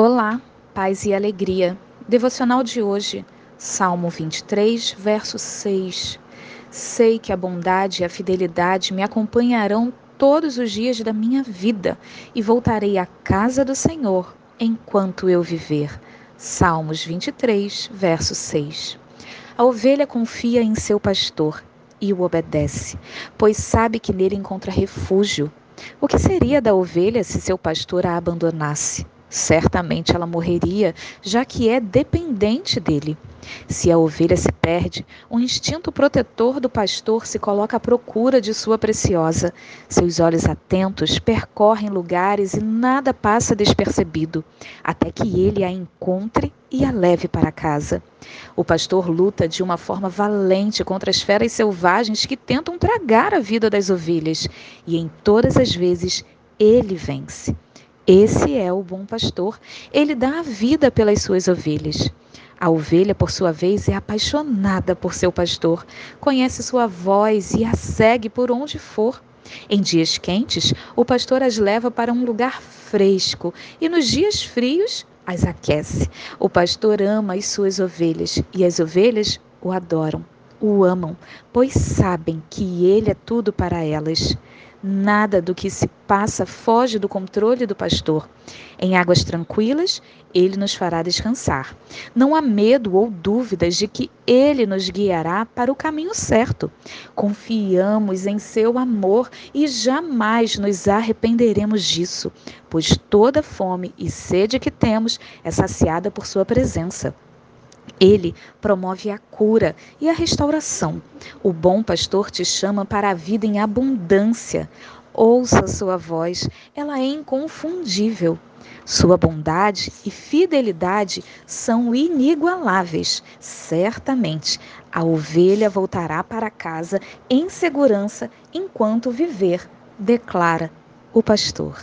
Olá, paz e alegria. Devocional de hoje, Salmo 23, verso 6. Sei que a bondade e a fidelidade me acompanharão todos os dias da minha vida e voltarei à casa do Senhor enquanto eu viver. Salmos 23, verso 6. A ovelha confia em seu pastor e o obedece, pois sabe que nele encontra refúgio. O que seria da ovelha se seu pastor a abandonasse? Certamente ela morreria, já que é dependente dele. Se a ovelha se perde, o instinto protetor do pastor se coloca à procura de sua preciosa. Seus olhos atentos percorrem lugares e nada passa despercebido, até que ele a encontre e a leve para casa. O pastor luta de uma forma valente contra as feras selvagens que tentam tragar a vida das ovelhas, e em todas as vezes ele vence. Esse é o bom pastor. Ele dá a vida pelas suas ovelhas. A ovelha, por sua vez, é apaixonada por seu pastor, conhece sua voz e a segue por onde for. Em dias quentes, o pastor as leva para um lugar fresco e nos dias frios as aquece. O pastor ama as suas ovelhas e as ovelhas o adoram, o amam, pois sabem que ele é tudo para elas. Nada do que se passa foge do controle do pastor. Em águas tranquilas, ele nos fará descansar. Não há medo ou dúvidas de que ele nos guiará para o caminho certo. Confiamos em seu amor e jamais nos arrependeremos disso, pois toda fome e sede que temos é saciada por sua presença. Ele promove a cura e a restauração. O bom pastor te chama para a vida em abundância. Ouça sua voz, ela é inconfundível. Sua bondade e fidelidade são inigualáveis. Certamente, a ovelha voltará para casa em segurança enquanto viver, declara o pastor.